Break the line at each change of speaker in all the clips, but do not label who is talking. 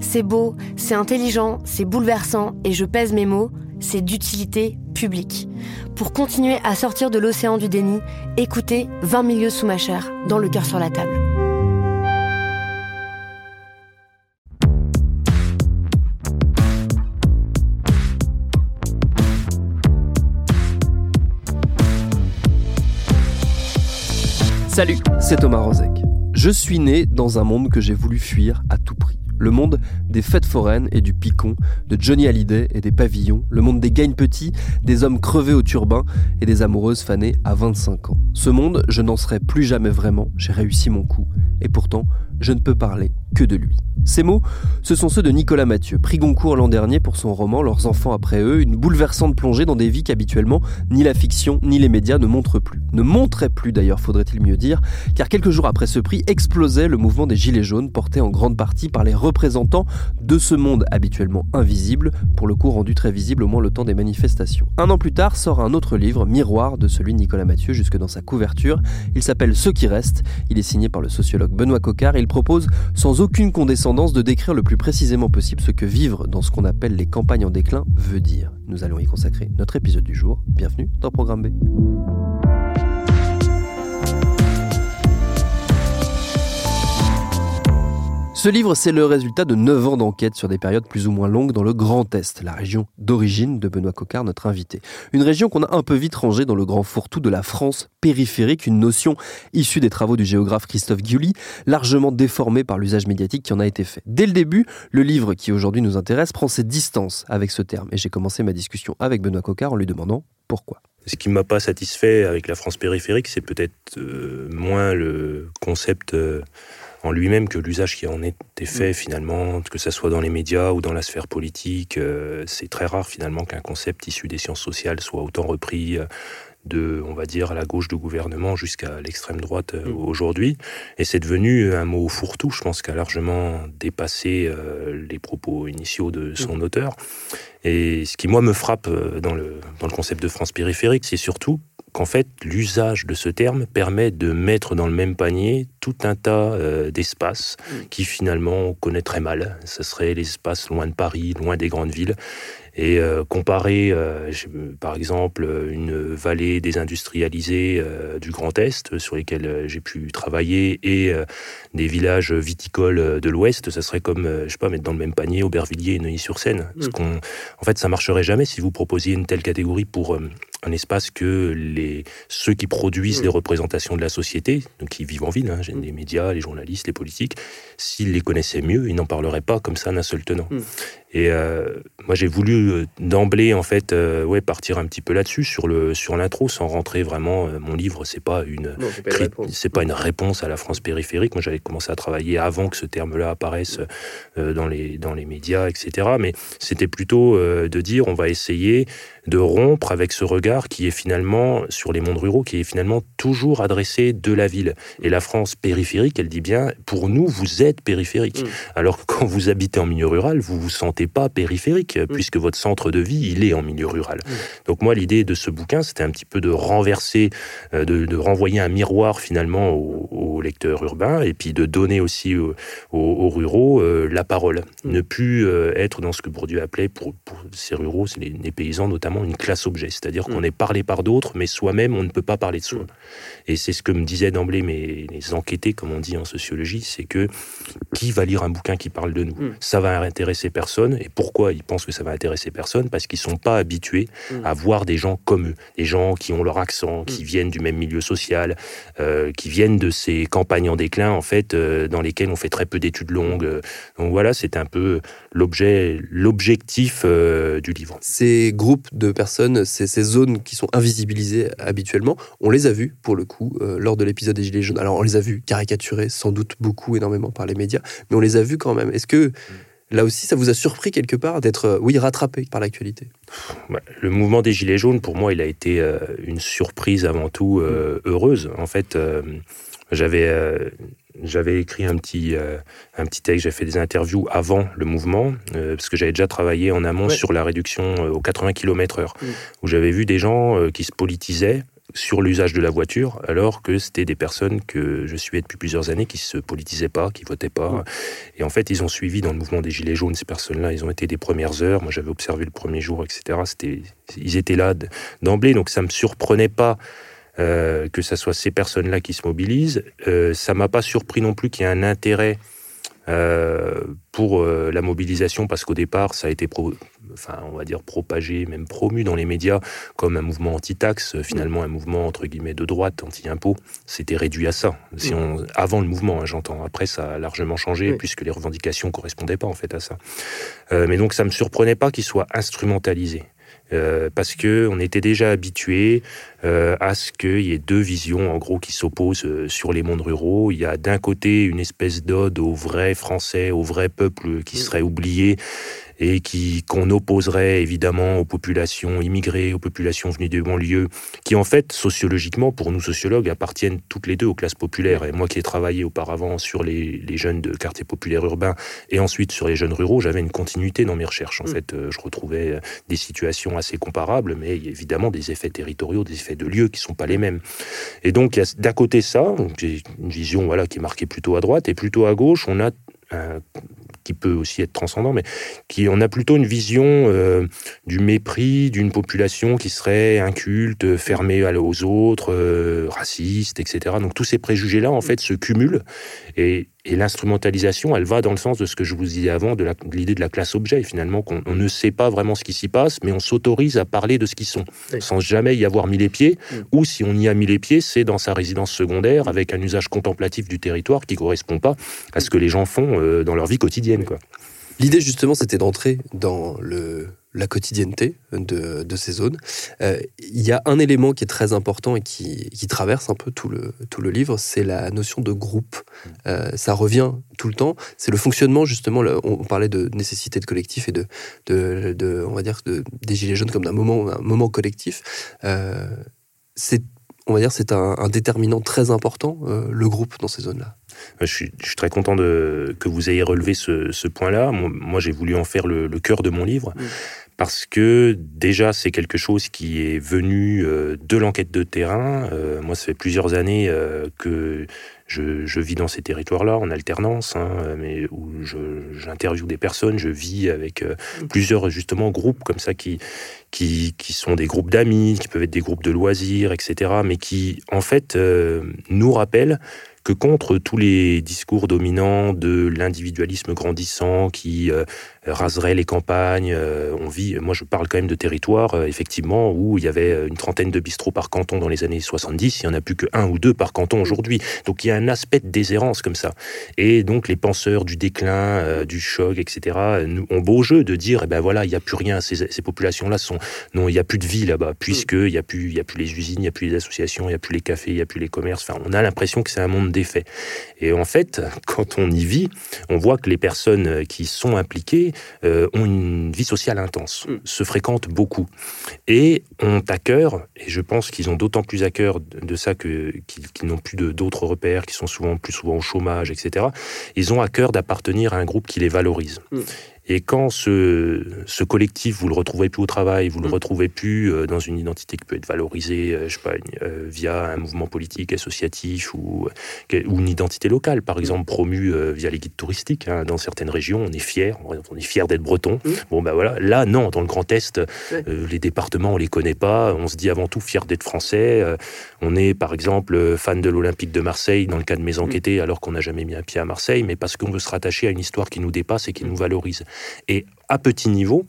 C'est beau, c'est intelligent, c'est bouleversant, et je pèse mes mots, c'est d'utilité publique. Pour continuer à sortir de l'océan du déni, écoutez 20 milieux sous ma chair, dans le cœur sur la table.
Salut, c'est Thomas Rozek. Je suis né dans un monde que j'ai voulu fuir à tout prix. Le monde des fêtes foraines et du picon, de Johnny Hallyday et des pavillons, le monde des gains petits, des hommes crevés au turbin et des amoureuses fanées à 25 ans. Ce monde, je n'en serai plus jamais vraiment, j'ai réussi mon coup. Et pourtant, je ne peux parler que de lui. Ces mots, ce sont ceux de Nicolas Mathieu, prix Goncourt l'an dernier pour son roman Leurs enfants après eux, une bouleversante plongée dans des vies qu'habituellement ni la fiction ni les médias ne montrent plus. Ne montraient plus d'ailleurs, faudrait-il mieux dire, car quelques jours après ce prix explosait le mouvement des Gilets jaunes, porté en grande partie par les représentants de ce monde habituellement invisible, pour le coup rendu très visible au moins le temps des manifestations. Un an plus tard sort un autre livre, miroir de celui de Nicolas Mathieu, jusque dans sa couverture. Il s'appelle Ceux qui restent. Il est signé par le sociologue Benoît Coquart. Il propose, sans aucune condescendance, de décrire le plus précisément possible ce que vivre dans ce qu'on appelle les campagnes en déclin veut dire. Nous allons y consacrer notre épisode du jour. Bienvenue dans Programme B. Ce livre, c'est le résultat de 9 ans d'enquête sur des périodes plus ou moins longues dans le Grand Est, la région d'origine de Benoît Coquart, notre invité. Une région qu'on a un peu vite rangée dans le grand fourre-tout de la France périphérique, une notion issue des travaux du géographe Christophe Guilly, largement déformée par l'usage médiatique qui en a été fait. Dès le début, le livre qui aujourd'hui nous intéresse prend ses distances avec ce terme, et j'ai commencé ma discussion avec Benoît Coquart en lui demandant pourquoi.
Ce qui ne m'a pas satisfait avec la France périphérique, c'est peut-être euh, moins le concept... Euh, en lui-même que l'usage qui en été fait mm. finalement, que ce soit dans les médias ou dans la sphère politique. Euh, c'est très rare finalement qu'un concept issu des sciences sociales soit autant repris euh, de, on va dire, la gauche du gouvernement jusqu'à l'extrême droite euh, mm. aujourd'hui. Et c'est devenu un mot fourre-tout, je pense, qui a largement dépassé les propos initiaux de son mm. auteur. Et ce qui, moi, me frappe dans le, dans le concept de France périphérique, c'est surtout qu'en fait, l'usage de ce terme permet de mettre dans le même panier tout un tas euh, d'espaces mm. qui finalement on connaît très mal. Ce serait les espaces loin de Paris, loin des grandes villes. Et euh, comparer, euh, par exemple, une vallée désindustrialisée du Grand Est, sur lesquels j'ai pu travailler, et des villages viticoles de l'Ouest, ça serait comme, je sais pas, mettre dans le même panier Aubervilliers et Neuilly-sur-Seine. Mm. En fait, ça marcherait jamais si vous proposiez une telle catégorie pour un espace que les, ceux qui produisent les représentations de la société, donc qui vivent en ville, hein, les médias, les journalistes, les politiques, s'ils les connaissaient mieux, ils n'en parleraient pas comme ça d'un seul tenant. Et euh, moi, j'ai voulu euh, d'emblée, en fait, euh, ouais, partir un petit peu là-dessus, sur le sur l'intro, sans rentrer vraiment. mon livre, c'est pas une, c'est pas, une réponse à la France périphérique. Moi, j'avais commencé à travailler avant que ce terme-là apparaisse dans les dans les médias, etc. Mais c'était plutôt de dire, on va essayer de rompre avec ce regard qui est finalement sur les mondes ruraux, qui est finalement toujours adressé de la ville. Et la France périphérique, elle dit bien, pour nous, vous êtes périphérique. Mm. Alors que quand vous habitez en milieu rural, vous vous sentez pas périphérique, puisque votre centre de vie, il est en milieu rural. Donc moi, l'idée de ce bouquin, c'était un petit peu de renverser, euh, de, renvoyer un miroir finalement aux, lecteurs urbains, et puis de donner aussi aux, ruraux euh, la parole. Ne plus euh, être dans ce que Bourdieu appelait, pour, ces ruraux, les, les, paysans notamment, une classe objet. C'est-à-dire qu'on est parlé par d'autres, mais soi-même, on ne peut pas parler de soi. Et c'est ce que me disaient d'emblée mes les enquêtés, comme on dit en sociologie, c'est que qui va lire un bouquin qui parle de nous? Ça va intéresser personne. Et pourquoi ils pensent que ça va intéresser personne Parce qu'ils sont pas habitués mm. à voir des gens comme eux, des gens qui ont leur accent, qui mm. viennent du même milieu social, euh, qui viennent de ces campagnes en déclin, en fait, euh, dans lesquelles on fait très peu d'études longues. Donc voilà, c'est un peu l'objet, l'objectif euh, du livre.
Ces groupes de personnes, ces, ces, zones qui sont invisibilisées habituellement, on les a vus pour le coup lors de l'épisode des Gilets jaunes. Alors on les a vus caricaturés sans doute beaucoup, énormément par les médias, mais on les a vus quand même. Est-ce que là aussi, ça vous a surpris quelque part d'être, euh, oui, rattrapé par l'actualité?
Le mouvement des Gilets jaunes, pour moi, il a été euh, une surprise avant tout euh, heureuse. En fait, j'avais j'avais écrit un petit, un petit texte, j'ai fait des interviews avant le mouvement, parce que j'avais déjà travaillé en amont sur la réduction aux 80 km/h, mm. où j'avais vu des gens qui se politisaient sur l'usage de la voiture, alors que c'était des personnes que je suivais depuis plusieurs années qui se politisaient pas, qui votaient pas. Et en fait, ils ont suivi dans le mouvement des Gilets jaunes ces personnes-là. Ils ont été des premières heures. Moi, j'avais observé le premier jour, etc. C'était, ils étaient là d'emblée, donc ça me surprenait pas. Euh, que ce soit ces personnes-là qui se mobilisent. Euh, ça m'a pas surpris non plus qu'il y ait un intérêt euh, pour euh, la mobilisation, parce qu'au départ, ça a été, enfin, on va dire, propagé, même promu dans les médias comme un mouvement anti-taxe, euh, finalement un mouvement, entre guillemets, de droite, anti-impôt. C'était réduit à ça. Si on, avant le mouvement, hein, j'entends. Après, ça a largement changé, puisque les revendications correspondaient pas, en fait, à ça. mais donc, ça me surprenait pas qu'il soit instrumentalisé. Euh, parce que on était déjà habitué à ce qu'il y ait deux visions en gros qui s'opposent euh, sur les mondes ruraux. Il y a d'un côté une espèce d'ode au vrai Français, au vrai peuple qui serait oublié et qui qu'on opposerait évidemment aux populations immigrées, aux populations venues des banlieues, qui en fait sociologiquement, pour nous sociologues, appartiennent toutes les deux aux classes populaires. Et moi qui ai travaillé auparavant sur les, les jeunes de quartiers populaires urbains et ensuite sur les jeunes ruraux, j'avais une continuité dans mes recherches. En mm. fait, euh, je retrouvais euh, des situations assez comparables, mais il y a évidemment des effets territoriaux, des effets de lieux qui sont pas les mêmes. Et donc d'un côté ça, j'ai une vision voilà qui est marquée plutôt à droite et plutôt à gauche, on a qui peut aussi être transcendant, mais qui on a plutôt une vision euh, du mépris d'une population qui serait inculte, fermée aux autres, euh, raciste, etc. Donc tous ces préjugés-là, en fait, se cumulent et, l'instrumentalisation, elle va dans le sens de ce que je vous disais avant, de l'idée de la classe objet, finalement, qu'on ne sait pas vraiment ce qui s'y passe, mais on s'autorise à parler de ce qu'ils sont, sans jamais y avoir mis les pieds, mm. ou si on y a mis les pieds, c'est dans sa résidence secondaire, avec un usage contemplatif du territoire qui correspond pas à ce que les gens font euh, dans leur vie quotidienne.
L'idée, justement, c'était d'entrer dans le la quotidienneté de, ces zones. Euh, il y a un élément qui est très important et qui, traverse un peu tout le, tout le livre, c'est la notion de groupe. Euh, ça revient tout le temps. C'est le fonctionnement, justement, on, parlait de nécessité de collectif et de, de, on va dire, des Gilets jaunes comme d'un moment, un moment collectif. Euh, c'est on va dire, c'est un, déterminant très important, le groupe dans ces zones-là.
Je suis, très content de, que vous ayez relevé ce, point-là. Moi, j'ai voulu en faire le, cœur de mon livre. Parce que déjà c'est quelque chose qui est venu euh, de l'enquête de terrain. Euh, moi, ça fait plusieurs années euh, que je, vis dans ces territoires-là en alternance, hein, mais où j'interviewe des personnes, je vis avec plusieurs justement groupes comme ça qui, qui, qui sont des groupes d'amis, qui peuvent être des groupes de loisirs, etc., mais qui en fait nous rappellent que contre tous les discours dominants de l'individualisme grandissant qui euh, raserait les campagnes, euh, on vit, moi je parle quand même de territoires, euh, effectivement, où il y avait une trentaine de bistrots par canton dans les années 70, il n'y en a plus que un ou deux par canton aujourd'hui. Donc il y a un aspect de déshérence comme ça. Et donc les penseurs du déclin, du choc, etc., ont beau jeu de dire, eh ben voilà, il n'y a plus rien, ces, ces populations-là sont, non, il n'y a plus de vie là-bas, puisqu'il n'y a, plus, y a plus les usines, il n'y a plus les associations, il n'y a plus les cafés, il n'y a plus les commerces. Enfin, on a l'impression que c'est un monde d'effets. Et en fait, quand on y vit, on voit que les personnes qui sont impliquées euh, ont une vie sociale intense, mm. se fréquentent beaucoup et ont à cœur, et je pense qu'ils ont d'autant plus à cœur de ça que qu'ils n'ont plus d'autres repères, qui sont souvent plus souvent au chômage, etc. Ils ont à cœur d'appartenir à un groupe qui les valorise. Mm. Et quand ce, ce collectif, vous le retrouvez plus au travail, vous le mm. retrouvez plus euh, dans une identité qui peut être valorisée, je sais pas, via un mouvement politique, associatif ou, ou une identité locale, par mm. exemple promue via les guides touristiques. Hein. Dans certaines régions, on est fier, on est fier d'être breton. Mm. Bon ben voilà, là non, dans le Grand Est, les départements on les connaît pas, on se dit avant tout fier d'être français. on est par exemple fan de l'Olympique de Marseille dans le cas de mes enquêtés, alors qu'on n'a jamais mis un pied à Marseille, mais parce qu'on veut se rattacher à une histoire qui nous dépasse et qui nous valorise. Et à petit niveau,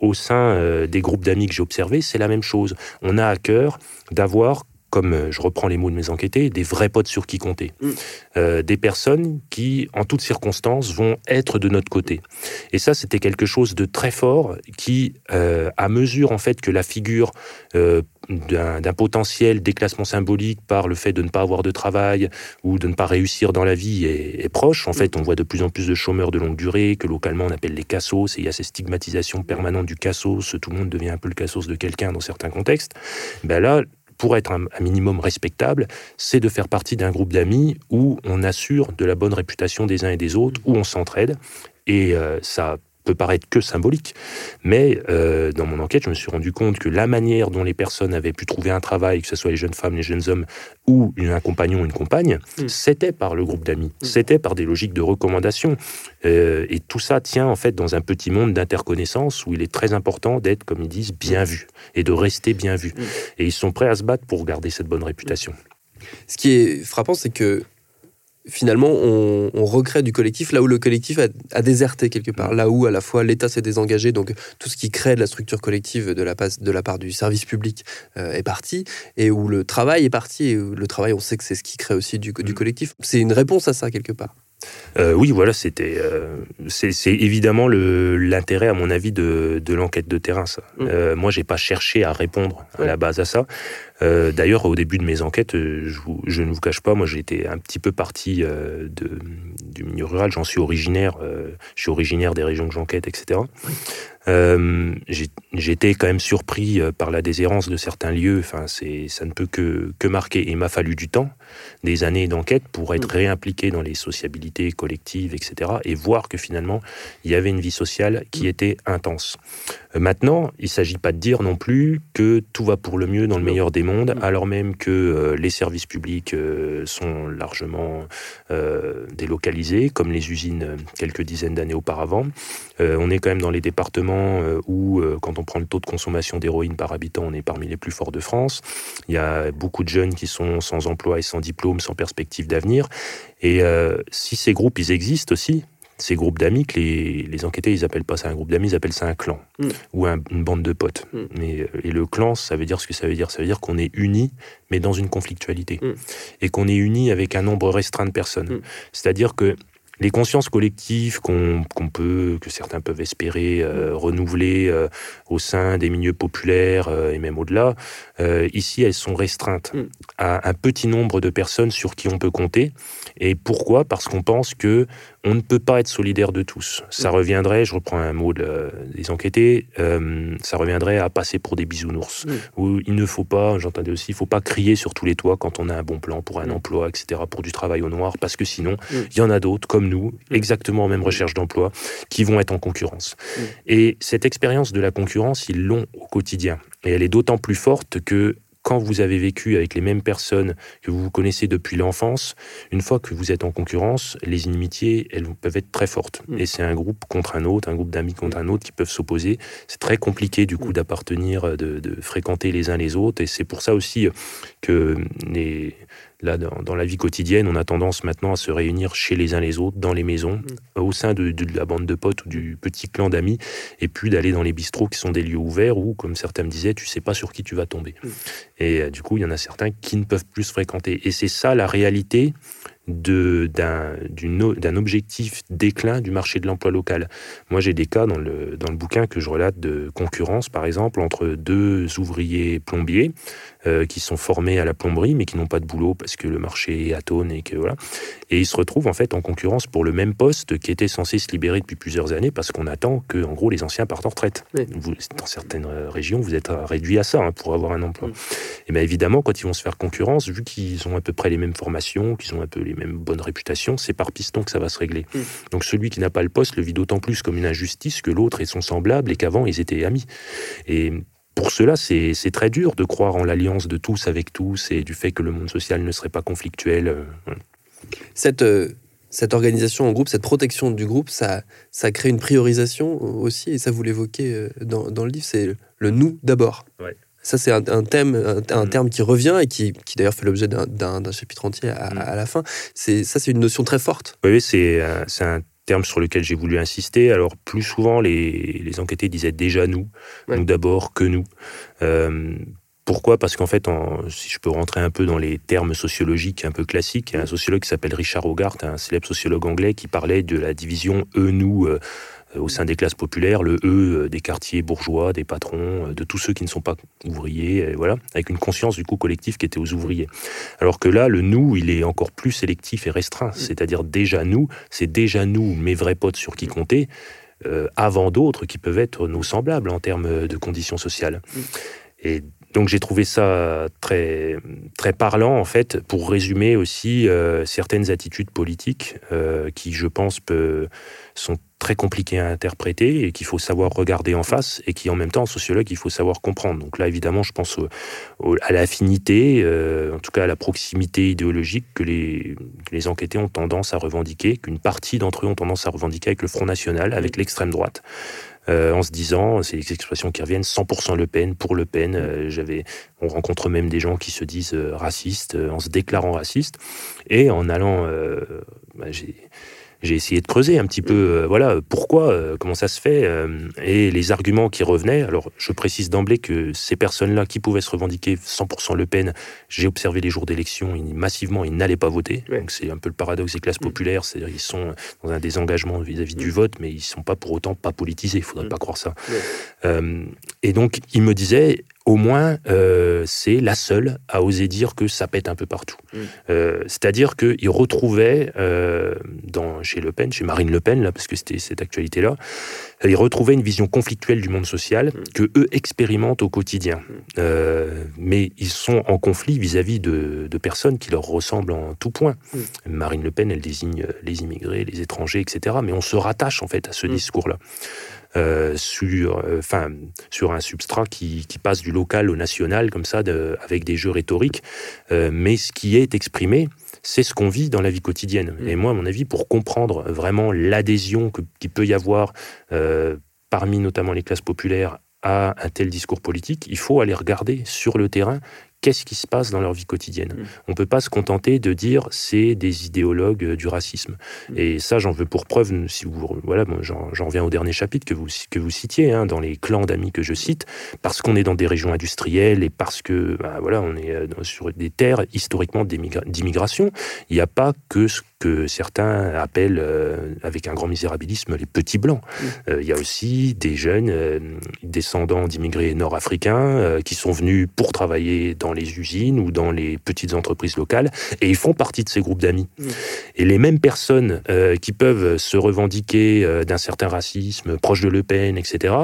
au sein euh, des groupes d'amis que j'ai observés, c'est la même chose. On a à cœur d'avoir comme euh, je reprends les mots de mes enquêtés, des vrais potes sur qui compter. Mm. Euh, des personnes qui, en toutes circonstances, vont être de notre côté. Et ça, c'était quelque chose de très fort qui, à mesure en fait que la figure d'un potentiel déclassement symbolique par le fait de ne pas avoir de travail ou de ne pas réussir dans la vie est, proche. En fait, on voit de plus en plus de chômeurs de longue durée que localement on appelle les cassos et il y a ces stigmatisations permanentes du cassos. Tout le monde devient un peu le cassos de quelqu'un dans certains contextes. Ben là, pour être un, minimum respectable, c'est de faire partie d'un groupe d'amis où on assure de la bonne réputation des uns et des autres, où on s'entraide. Et euh, ça peut paraître que symbolique, mais euh, dans mon enquête, je me suis rendu compte que la manière dont les personnes avaient pu trouver un travail, que ce soit les jeunes femmes, les jeunes hommes, ou un compagnon ou une compagne, mm. c'était par le groupe d'amis, mm. c'était par des logiques de recommandation. Euh, et tout ça tient en fait dans un petit monde d'interconnaissance où il est très important d'être, comme ils disent, bien mm. vu et de rester bien vu. Et ils sont prêts à se battre pour garder cette bonne réputation.
Ce qui est frappant, c'est que finalement, on, recrée du collectif là où le collectif a, déserté quelque part, là où à la fois l'État s'est désengagé, donc tout ce qui crée de la structure collective de la, de la part du service public euh, est parti, et où le travail est parti, et où le travail, on sait que c'est ce qui crée aussi du, du mm. collectif. C'est une réponse à ça quelque part.
Euh, oui, voilà, c'était. Euh, c'est évidemment l'intérêt, à mon avis, de, l'enquête de terrain. Ça. Mm. Euh, moi, j'ai pas cherché à répondre à la base à ça. D'ailleurs, au début de mes enquêtes, je, ne vous cache pas, moi, j'étais un petit peu parti de, du milieu rural. J'en suis originaire. je suis originaire des régions que j'enquête, etc. Euh, J'étais quand même surpris euh, par la déshérence de certains lieux. Enfin, ça ne peut que, que marquer. Et il m'a fallu du temps, des années d'enquête pour être réimpliqué dans les sociabilités collectives, etc. Et voir que finalement, il y avait une vie sociale qui mm. était intense. Euh, maintenant, il ne s'agit pas de dire non plus que tout va pour le mieux dans le meilleur des mondes, mm. alors même que les services publics sont largement délocalisés, comme les usines quelques dizaines d'années auparavant. on est quand même dans les départements euh, où, euh, quand on prend le taux de consommation d'héroïne par habitant, on est parmi les plus forts de France. Il y a beaucoup de jeunes qui sont sans emploi et sans diplôme, sans perspective d'avenir. Et euh, si ces groupes, ils existent aussi, ces groupes d'amis, que les, les, enquêtés, ils appellent pas ça un groupe d'amis, ils appellent ça un clan mm. ou une bande de potes. Mm. Et le clan, ça veut dire ce que ça veut dire. Ça veut dire qu'on est unis, mais dans une conflictualité. Mm. Et qu'on est unis avec un nombre restreint de personnes. C'est-à-dire que les consciences collectives qu'on peut, que certains peuvent espérer euh, renouveler euh, au sein des milieux populaires euh, et même au-delà, ici elles sont restreintes mm. à un petit nombre de personnes sur qui on peut compter. Et pourquoi? Parce qu'on pense que on ne peut pas être solidaire de tous. Ça mm. reviendrait, je reprends un mot des enquêtés, ça reviendrait à passer pour des bisounours. Mm. Où il ne faut pas, j'entendais aussi, il faut pas crier sur tous les toits quand on a un bon plan pour un emploi, etc., pour du travail au noir, parce que sinon, il y en a d'autres comme nous, mm. exactement en même recherche d'emploi, qui vont être en concurrence. Mm. Et cette expérience de la concurrence, ils l'ont au quotidien. Et elle est d'autant plus forte que quand vous avez vécu avec les mêmes personnes que vous connaissez depuis l'enfance, une fois que vous êtes en concurrence, les inimitiés, elles peuvent être très fortes. Mm. Et c'est un groupe contre un autre, un groupe d'amis contre un autre qui peuvent s'opposer. C'est très compliqué du coup d'appartenir, de, de, fréquenter les uns les autres. Et c'est pour ça aussi que les, Là, dans, la vie quotidienne, on a tendance maintenant à se réunir chez les uns les autres, dans les maisons, mm. au sein de, la bande de potes ou du petit clan d'amis, et puis d'aller dans les bistrots qui sont des lieux ouverts où, comme certains me disaient, tu sais pas sur qui tu vas tomber. Mm. Et euh, du coup, il y en a certains qui ne peuvent plus se fréquenter. Et c'est ça la réalité d'un objectif déclin du marché de l'emploi local. Moi, j'ai des cas dans le, dans le bouquin que je relate de concurrence, par exemple, entre deux ouvriers plombiers euh, qui sont formés à la plomberie, mais qui n'ont pas de boulot parce que le marché atone et que voilà. Et ils se retrouvent en fait en concurrence pour le même poste qui était censé se libérer depuis plusieurs années parce qu'on attend que, en gros, les anciens partent en retraite. dans certaines régions, vous êtes réduit à ça hein, pour avoir un emploi. Et bien évidemment, quand ils vont se faire concurrence, vu qu'ils ont à peu près les mêmes formations, qu'ils ont un peu les mêmes bonnes réputations, c'est par piston que ça va se régler. Donc celui qui n'a pas le poste le vit d'autant plus comme une injustice que l'autre est son semblable et qu'avant ils étaient amis. Et pour cela, c'est très dur de croire en l'alliance de tous avec tous et du fait que le monde social ne serait pas conflictuel. Euh,
cette, euh, cette organisation en groupe, cette protection du groupe, ça, ça crée une priorisation aussi, et ça vous l'évoquez euh, dans, dans, le livre, c'est le nous d'abord. Ça, c'est un, thème, un, mm. terme qui revient et qui, qui d'ailleurs fait l'objet d'un chapitre entier à, mm. à la fin. Ça, c'est une notion très forte.
Oui, c'est un terme sur lequel j'ai voulu insister. Alors, plus souvent, les, les enquêtés disaient déjà nous, nous d'abord, que nous. Euh, pourquoi? Parce qu'en fait, si je peux rentrer un peu dans les termes sociologiques un peu classiques, il y a un sociologue qui s'appelle Richard Hogarth, un célèbre sociologue anglais, qui parlait de la division eux-nous. Euh, euh, au sein des classes populaires, le E des quartiers bourgeois, des patrons, euh, de tous ceux qui ne sont pas ouvriers, voilà, avec une conscience du coup collectif qui était aux ouvriers. Alors que là, le nous, il est encore plus sélectif et restreint, mm. c'est-à-dire déjà nous, c'est déjà nous, mes vrais potes sur qui compter, euh, avant d'autres qui peuvent être nos semblables en termes de conditions sociales. Mm. Et donc j'ai trouvé ça très, très parlant, en fait, pour résumer aussi certaines attitudes politiques qui, je pense, peut, sont très compliqué à interpréter et qu'il faut savoir regarder en face et qui en même temps en sociologue il faut savoir comprendre. Donc là évidemment je pense à l'affinité, euh, en tout cas à la proximité idéologique que les, les enquêtés ont tendance à revendiquer, qu'une partie d'entre eux ont tendance à revendiquer avec le Front National, avec l'extrême droite. Euh, en se disant, c'est des expressions qui reviennent, 100% Le Pen, pour Le Pen. Euh, on rencontre même des gens qui se disent racistes, en se déclarant racistes, et en allant, bah, j'ai essayé de creuser un petit peu, euh, voilà, pourquoi, euh, comment ça se fait, euh, et les arguments qui revenaient. Alors, je précise d'emblée que ces personnes-là qui pouvaient se revendiquer 100% Le Pen, j'ai observé les jours d'élection, massivement, ils n'allaient pas voter. Donc, c'est un peu le paradoxe des classes mm. populaires, c'est-à-dire qu'ils sont dans un désengagement vis-à-vis du mm. vote, mais ils ne sont pas pour autant pas politisés, il ne faudrait mm. pas croire ça. et donc, ils me disaient, au moins, euh, c'est la seule à oser dire que ça pète un peu partout. Mm. Euh, c'est-à-dire qu'il retrouvait, euh, dans, chez Le Pen, chez Marine Le Pen, là, parce que c'était cette actualité-là, il retrouvait une vision conflictuelle du monde social mm. que eux expérimentent au quotidien. Mm. mais ils sont en conflit vis-à-vis de, personnes qui leur ressemblent en tout point. Marine Le Pen, elle désigne les immigrés, les étrangers, etc. Mais on se rattache en fait à ce discours-là. Euh, sur, euh, sur un substrat qui, qui, passe du local au national, comme ça, de, avec des jeux rhétoriques. Euh, mais ce qui est exprimé, c'est ce qu'on vit dans la vie quotidienne. Mm. Et moi, à mon avis, pour comprendre vraiment l'adhésion qu'il peut y avoir parmi notamment les classes populaires à un tel discours politique, il faut aller regarder sur le terrain qu'est-ce qui se passe dans leur vie quotidienne. Mm. On ne peut pas se contenter de dire c'est des idéologues euh, du racisme. Mm. Et ça, j'en veux pour preuve, si vous, voilà, j'en reviens au dernier chapitre que vous, que vous citiez, hein, dans les clans d'amis que je cite, parce qu'on est dans des régions industrielles et parce que bah, voilà, on est euh, sur des terres historiquement d'immigration. Il n'y a pas que ce que certains appellent, euh, avec un grand misérabilisme, les petits blancs. Mm. Il y a aussi des jeunes descendants d'immigrés nord-africains qui sont venus pour travailler dans les usines ou dans les petites entreprises locales, et ils font partie de ces groupes d'amis. Et les mêmes personnes euh, qui peuvent se revendiquer euh, d'un certain racisme, proche de Le Pen, etc.,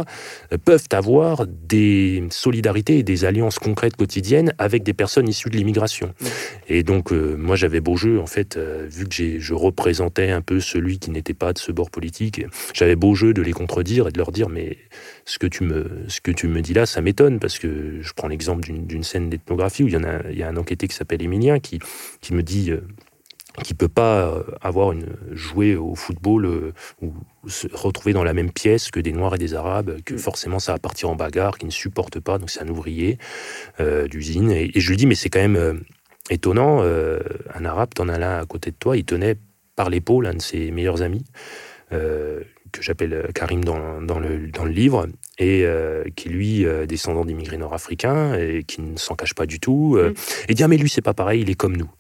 euh, peuvent avoir des solidarités et des alliances concrètes quotidiennes avec des personnes issues de l'immigration. Mm. Et donc, moi, j'avais beau jeu, en fait, vu que je représentais un peu celui qui n'était pas de ce bord politique, j'avais beau jeu de les contredire et de leur dire, mais ce que tu me, ce que tu me dis là, ça m'étonne, parce que je prends l'exemple d'une scène d'ethnographie où il y, en a, il y a un enquêté qui s'appelle Émilien qui, qui me dit euh, qu'il ne peut pas euh, avoir une, jouer au football euh, ou se retrouver dans la même pièce que des Noirs et des Arabes, que mm. forcément ça va partir en bagarre, qu'il ne supporte pas, donc c'est un ouvrier d'usine. Et, je lui dis, mais c'est quand même étonnant, un Arabe, t'en as là à côté de toi, il tenait par l'épaule un de ses meilleurs amis que j'appelle Karim dans, dans, le, dans le livre, et qui lui, descendant d'immigrés nord-africains, et qui ne s'en cache pas du tout, mm. et dit ah, mais lui c'est pas pareil, il est comme nous.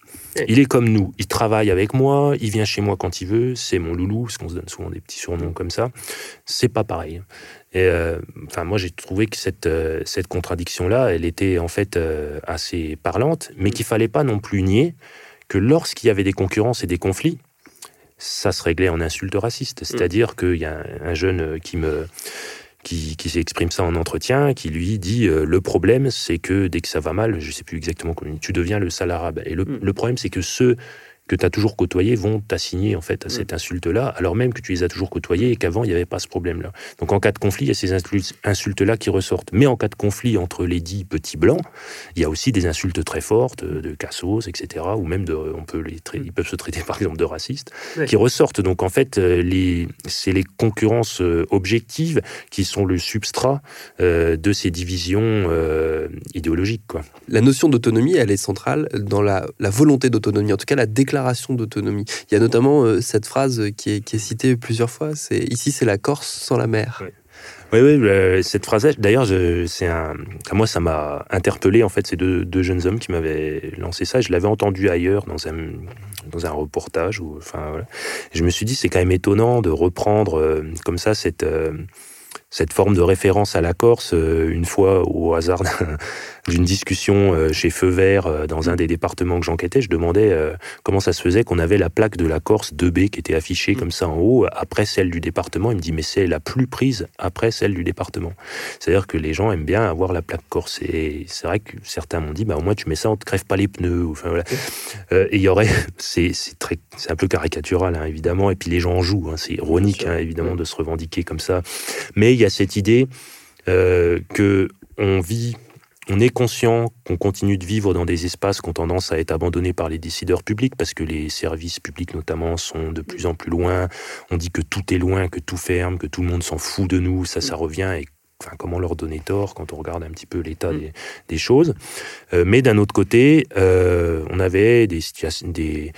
Il est comme nous, il travaille avec moi, il vient chez moi quand il veut, c'est mon loulou, parce qu'on se donne souvent des petits surnoms comme ça. C'est pas pareil. Et euh, enfin, moi, j'ai trouvé que cette, euh, cette contradiction-là, elle était en fait euh, assez parlante, mais qu'il fallait pas non plus nier que lorsqu'il y avait des concurrences et des conflits, ça se réglait en insultes racistes. C'est-à-dire qu'il y a un jeune qui me qui, qui s'exprime ça en entretien, qui lui dit euh, le problème, c'est que dès que ça va mal, je sais plus exactement comment, tu deviens le sale arabe. Et le, mm. le problème, c'est que ceux que tu as toujours côtoyés vont t'assigner en fait à mm. cette insulte-là, alors même que tu les as toujours côtoyés et qu'avant il n'y avait pas ce problème-là. Donc en cas de conflit, il y a ces insultes-là qui ressortent. Mais en cas de conflit entre les dix petits blancs, il y a aussi des insultes très fortes de cassos, etc. Ou même de, on peut les mm. ils peuvent se traiter par exemple de racistes, qui ressortent. Donc en fait, euh, les, c'est les concurrences euh, objectives qui sont le substrat euh, de ces divisions idéologiques. Quoi.
La notion d'autonomie, elle est centrale dans la, la volonté d'autonomie, en tout cas la déclaration d'autonomie. Il y a notamment euh, cette phrase qui est, citée plusieurs fois, c'est ici c'est la Corse sans la mer.
Oui, oui, cette phrase, d'ailleurs, c'est un, moi, ça m'a interpellé, en fait, ces deux, jeunes hommes qui m'avaient lancé ça. Je l'avais entendu ailleurs, dans un, dans un reportage. Ou, enfin, Je me suis dit, c'est quand même étonnant de reprendre euh, comme ça cette, euh, cette forme de référence à la Corse, une fois au hasard d'une discussion euh, chez Feu Vert, euh, dans un des départements que j'enquêtais, je demandais euh, comment ça se faisait qu'on avait la plaque de la Corse 2B qui était affichée comme ça en haut, après celle du département. Il me dit, mais c'est la plus prise après celle du département. C'est-à-dire que les gens aiment bien avoir la plaque Corse. Et c'est vrai que certains m'ont dit, bah, au moins tu mets ça, on te crève pas les pneus. Enfin, voilà. et il y aurait, c'est très, c'est un peu caricatural, hein, évidemment, et puis les gens en jouent, hein, c'est ironique, hein, évidemment, de se revendiquer comme ça. Mais il y a cette idée que on vit on est conscient qu'on continue de vivre dans des espaces qui ont tendance à être abandonnés par les décideurs publics parce que les services publics notamment sont de plus en plus loin. On dit que tout est loin, que tout ferme, que tout le monde s'en fout de nous. Ça, ça revient et enfin, comment leur donner tort quand on regarde un petit peu l'état mm. des, choses. Euh, mais d'un autre côté, euh, on avait des situations, des,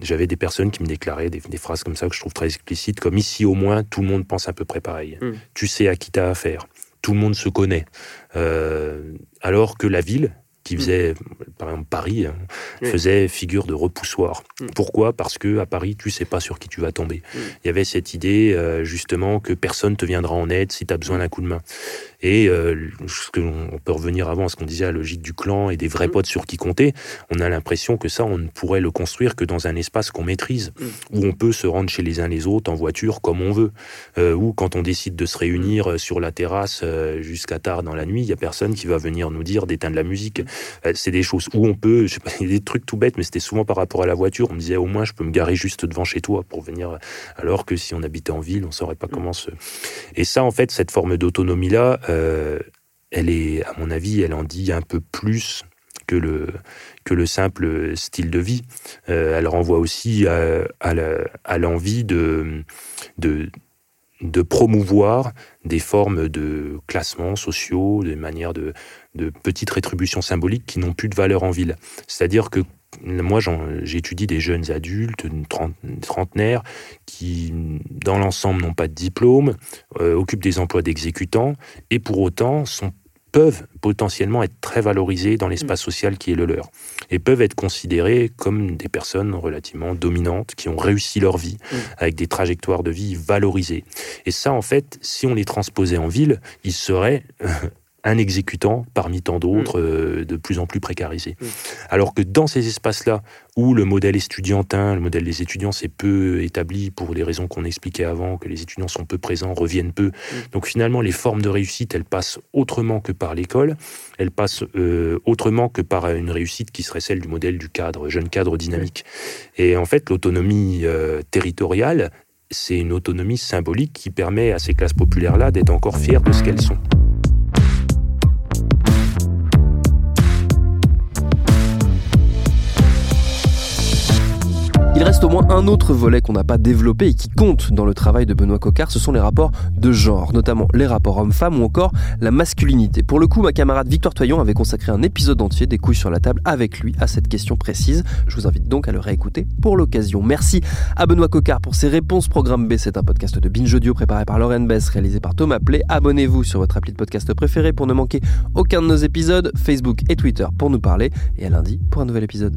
j'avais des personnes qui me déclaraient des, phrases comme ça que je trouve très explicites, comme ici au moins tout le monde pense à peu près pareil. Mm. Tu sais à qui t'as affaire tout le monde se connaît. Euh, alors que la ville, qui faisait, par exemple Paris, hein, faisait figure de repoussoir. Mm. Pourquoi? Parce que à Paris, tu sais pas sur qui tu vas tomber. Mm. Il y avait cette idée, euh, justement, que personne te viendra en aide si tu as besoin d'un coup de main. Et euh, on peut revenir avant à ce qu'on disait, à la logique du clan et des vrais mm. potes sur qui compter. On a l'impression que ça, on ne pourrait le construire que dans un espace qu'on maîtrise, où on peut se rendre chez les uns les autres en voiture comme on veut. Euh, ou quand on décide de se réunir sur la terrasse jusqu'à tard dans la nuit, il y a personne qui va venir nous dire d'éteindre la musique. Euh, c'est des choses où on peut, je sais pas, des trucs tout bêtes, mais c'était souvent par rapport à la voiture. On me disait au moins je peux me garer juste devant chez toi pour venir. Alors que si on habitait en ville, on saurait pas comment se. Et ça, en fait, cette forme d'autonomie là euh, elle est, à mon avis, elle en dit un peu plus que le, que le simple style de vie. Euh, elle renvoie aussi à, l'envie de, de, de, promouvoir des formes de classements sociaux, des manières de, de petites rétributions symboliques qui n'ont plus de valeur en ville. C'est-à-dire que moi, j'étudie des jeunes adultes, trentenaires, qui, dans l'ensemble, n'ont pas de diplôme, euh, occupent des emplois d'exécutants, et pour autant sont, peuvent potentiellement être très valorisés dans l'espace mm. social qui est le leur, et peuvent être considérés comme des personnes relativement dominantes, qui ont réussi leur vie, mm. avec des trajectoires de vie valorisées. Et ça, en fait, si on les transposait en ville, ils seraient un exécutant parmi tant d'autres mm. euh, de plus en plus précarisés. Mm. Alors que dans ces espaces-là, où le modèle estudiantin, le modèle des étudiants, c'est peu établi pour les raisons qu'on expliquait avant, que les étudiants sont peu présents, reviennent peu. Mm. Donc finalement, les formes de réussite, elles passent autrement que par l'école, elles passent euh, autrement que par une réussite qui serait celle du modèle du cadre, jeune cadre dynamique. Et en fait, l'autonomie euh, territoriale, c'est une autonomie symbolique qui permet à ces classes populaires-là d'être encore fières de ce qu'elles sont.
Il reste au moins un autre volet qu'on n'a pas développé et qui compte dans le travail de Benoît Coquart, ce sont les rapports de genre, notamment les rapports hommes-femmes ou encore la masculinité. Pour le coup, ma camarade Victoire Toyon avait consacré un épisode entier des couilles sur la table avec lui à cette question précise. Je vous invite donc à le réécouter pour l'occasion. Merci à Benoît Coquart pour ses réponses. Programme B, c'est un podcast de Binge Audio préparé par Lauren Bess, réalisé par Thomas Play. Abonnez-vous sur votre appli de podcast préféré pour ne manquer aucun de nos épisodes, Facebook et Twitter pour nous parler, et à lundi pour un nouvel épisode.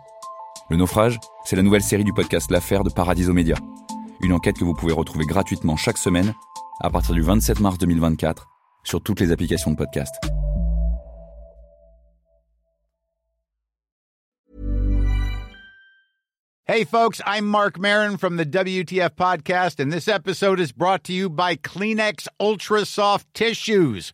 Le naufrage, c'est la nouvelle série du podcast L'affaire de Paradiso Média. Une enquête que vous pouvez retrouver gratuitement chaque semaine à partir du 27 mars 2024 sur toutes les applications de podcast.
Hey, folks, I'm Mark Marin from the WTF Podcast, and this episode is brought to you by Kleenex Ultra Soft Tissues